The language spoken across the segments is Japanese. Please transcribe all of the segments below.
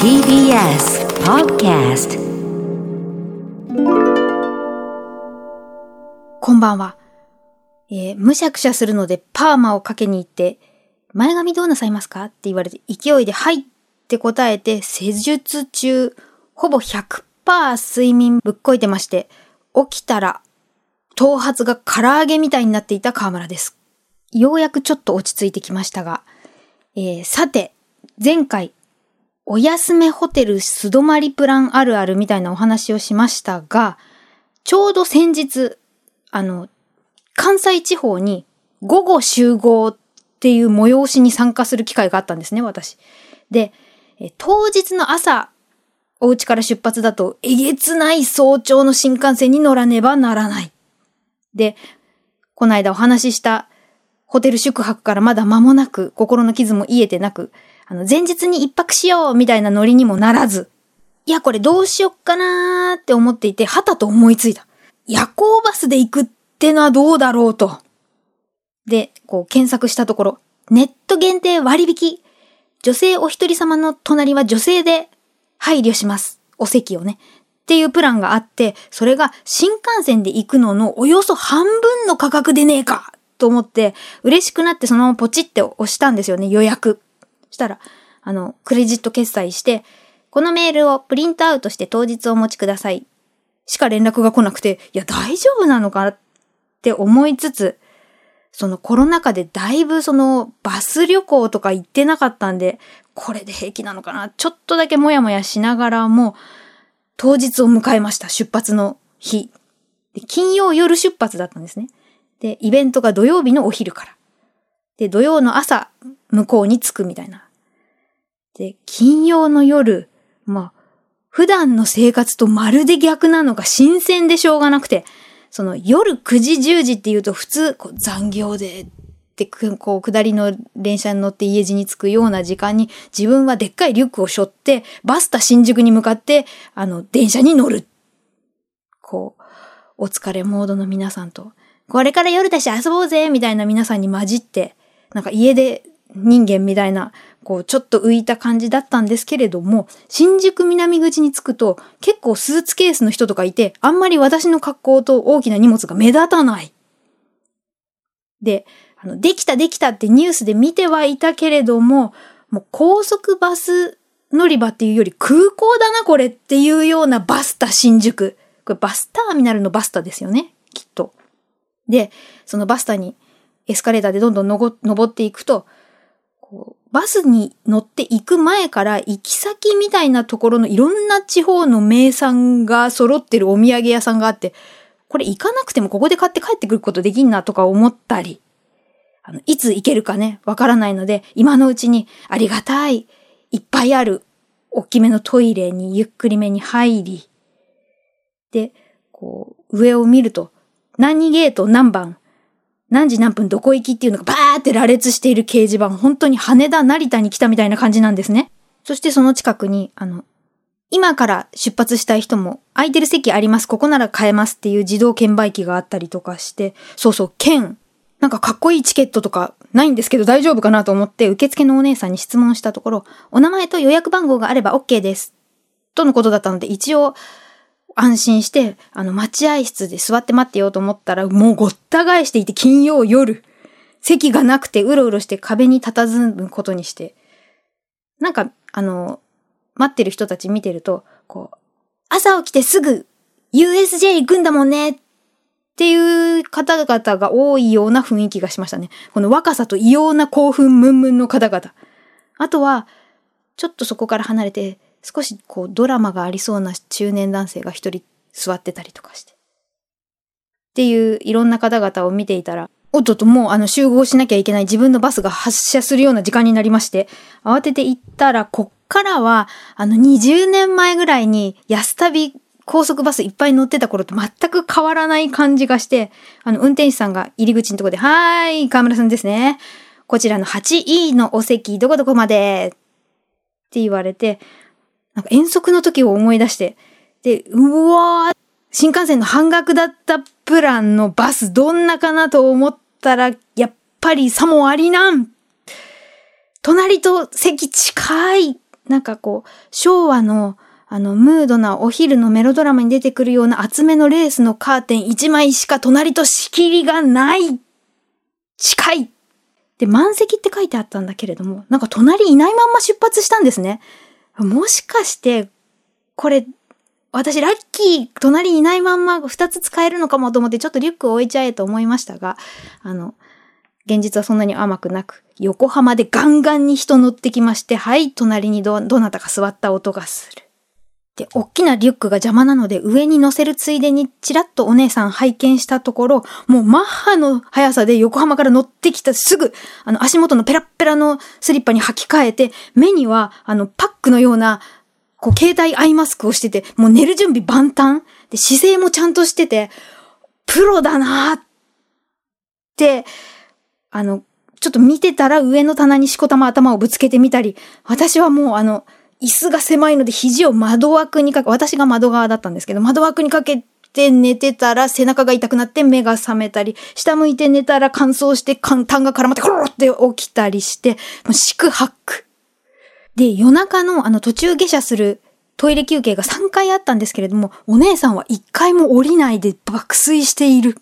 TBS Podcast こんばんは。えーむしゃくしゃするのでパーマをかけに行って、前髪どうなさいますか？って言われて、勢いではいって答えて、施術中、ほぼ100%睡眠ぶっこいてまして、起きたら、頭髪が唐揚げみたいになっていた河村です。ようやくちょっと落ち着いてきましたが、えーさて、前回、お休めホテル素泊まりプランあるあるみたいなお話をしましたが、ちょうど先日、あの、関西地方に午後集合っていう催しに参加する機会があったんですね、私。で、当日の朝、お家から出発だと、えげつない早朝の新幹線に乗らねばならない。で、この間お話ししたホテル宿泊からまだ間もなく、心の傷も癒えてなく、あの、前日に一泊しようみたいなノリにもならず、いや、これどうしよっかなーって思っていて、はたと思いついた。夜行バスで行くってのはどうだろうと。で、こう検索したところ、ネット限定割引。女性お一人様の隣は女性で配慮します。お席をね。っていうプランがあって、それが新幹線で行くののおよそ半分の価格でねえかと思って、嬉しくなってそのままポチって押したんですよね、予約。したら、あの、クレジット決済して、このメールをプリントアウトして当日お持ちください。しか連絡が来なくて、いや、大丈夫なのかなって思いつつ、そのコロナ禍でだいぶそのバス旅行とか行ってなかったんで、これで平気なのかなちょっとだけもやもやしながらも、当日を迎えました、出発の日。で金曜夜出発だったんですね。で、イベントが土曜日のお昼から。で、土曜の朝、向こうに着くみたいな。で、金曜の夜、まあ、普段の生活とまるで逆なのが新鮮でしょうがなくて、その夜9時10時って言うと普通、こう残業で、って、こう、下りの電車に乗って家路に着くような時間に、自分はでっかいリュックを背負って、バスタ新宿に向かって、あの、電車に乗る。こう、お疲れモードの皆さんと、これから夜だし遊ぼうぜみたいな皆さんに混じって、なんか家で人間みたいな、こう、ちょっと浮いた感じだったんですけれども、新宿南口に着くと、結構スーツケースの人とかいて、あんまり私の格好と大きな荷物が目立たない。で、あの、できたできたってニュースで見てはいたけれども、もう高速バス乗り場っていうより空港だなこれっていうようなバスタ新宿。これバスターミナルのバスタですよね、きっと。で、そのバスタにエスカレーターでどんどん登っていくと、こうバスに乗って行く前から行き先みたいなところのいろんな地方の名産が揃ってるお土産屋さんがあって、これ行かなくてもここで買って帰ってくることできんなとか思ったり、あの、いつ行けるかね、わからないので、今のうちにありがたい、いっぱいある、大きめのトイレにゆっくりめに入り、で、こう、上を見ると、何ゲート何番、何時何分どこ行きっていうのがバーって羅列している掲示板、本当に羽田成田に来たみたいな感じなんですね。そしてその近くに、あの、今から出発したい人も、空いてる席あります、ここなら買えますっていう自動券売機があったりとかして、そうそう、券、なんかかっこいいチケットとかないんですけど大丈夫かなと思って受付のお姉さんに質問したところ、お名前と予約番号があれば OK です。とのことだったので、一応安心して、あの、待合室で座って待ってようと思ったら、もうごった返していて金曜夜、席がなくてうろうろして壁に佇むことにして、なんか、あの、待ってる人たち見てると、こう、朝起きてすぐ USJ 行くんだもんねっていう方々が多いような雰囲気がしましたね。この若さと異様な興奮ムンムンの方々。あとは、ちょっとそこから離れて、少しこうドラマがありそうな中年男性が一人座ってたりとかして。っていういろんな方々を見ていたら、おっとっともうあの集合しなきゃいけない自分のバスが発車するような時間になりまして、慌てて行ったら、こっからは、あの20年前ぐらいに安旅高速バスいっぱい乗ってた頃と全く変わらない感じがして、あの運転手さんが入り口のところで、はーい、河村さんですね。こちらの 8E のお席どこどこまで？って言われて、なんか遠足の時を思い出して、で、うわー、新幹線の半額だったプランのバスどんなかなと思ったら、やっぱりさもありなん。隣と席近い、なんかこう、昭和の、あの、ムードなお昼のメロドラマに出てくるような厚めのレースのカーテン1枚しか隣と仕切りがない近い。で、満席って書いてあったんだけれども、なんか隣いないまんま出発したんですね。もしかして、これ、私ラッキー、隣にいないまんま2つ使えるのかもと思ってちょっとリュックを置いちゃえと思いましたが、あの、現実はそんなに甘くなく、横浜でガンガンに人乗ってきまして、はい、隣にど、どなたか座った音がする。で、大きなリュックが邪魔なので上に乗せるついでにチラッとお姉さん拝見したところ、もうマッハの速さで横浜から乗ってきたすぐ、あの足元のペラッペラのスリッパに履き替えて、目にはあのパックのような、こう携帯アイマスクをしてて、もう寝る準備万端。で、姿勢もちゃんとしてて、プロだなーって、あの、ちょっと見てたら上の棚にしこたま頭をぶつけてみたり、私はもうあの、椅子が狭いので肘を窓枠にかけ、私が窓側だったんですけど、窓枠にかけて寝てたら背中が痛くなって目が覚めたり、下向いて寝たら乾燥して痰が絡まってコロって起きたりして、もう四苦八苦。で、夜中のあの途中下車するトイレ休憩が3回あったんですけれども、お姉さんは1回も降りないで爆睡している。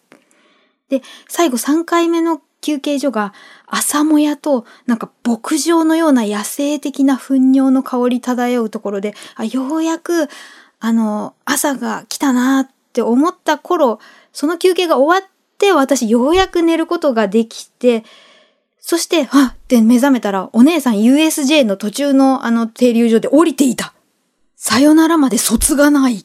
で、最後3回目の休憩所が朝もやとなんか牧場のような野生的な糞尿の香り漂うところで、あようやくあの朝が来たなって思った頃、その休憩が終わって私ようやく寝ることができて、そして、はっって目覚めたら、お姉さん USJ の途中のあの停留所で降りていた。さよならまで卒がない。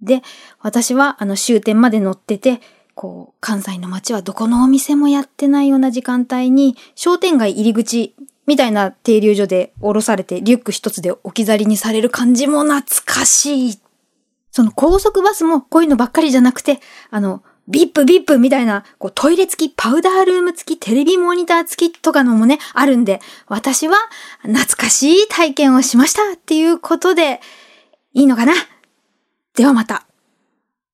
で、私はあの終点まで乗ってて、こう、関西の街はどこのお店もやってないような時間帯に、商店街入り口みたいな停留所で降ろされて、リュック一つで置き去りにされる感じも懐かしい。その高速バスもこういうのばっかりじゃなくて、あの、ビップビップみたいな、こうトイレ付き、パウダールーム付き、テレビモニター付きとかのもね、あるんで、私は懐かしい体験をしましたっていうことで、いいのかな？ではまた。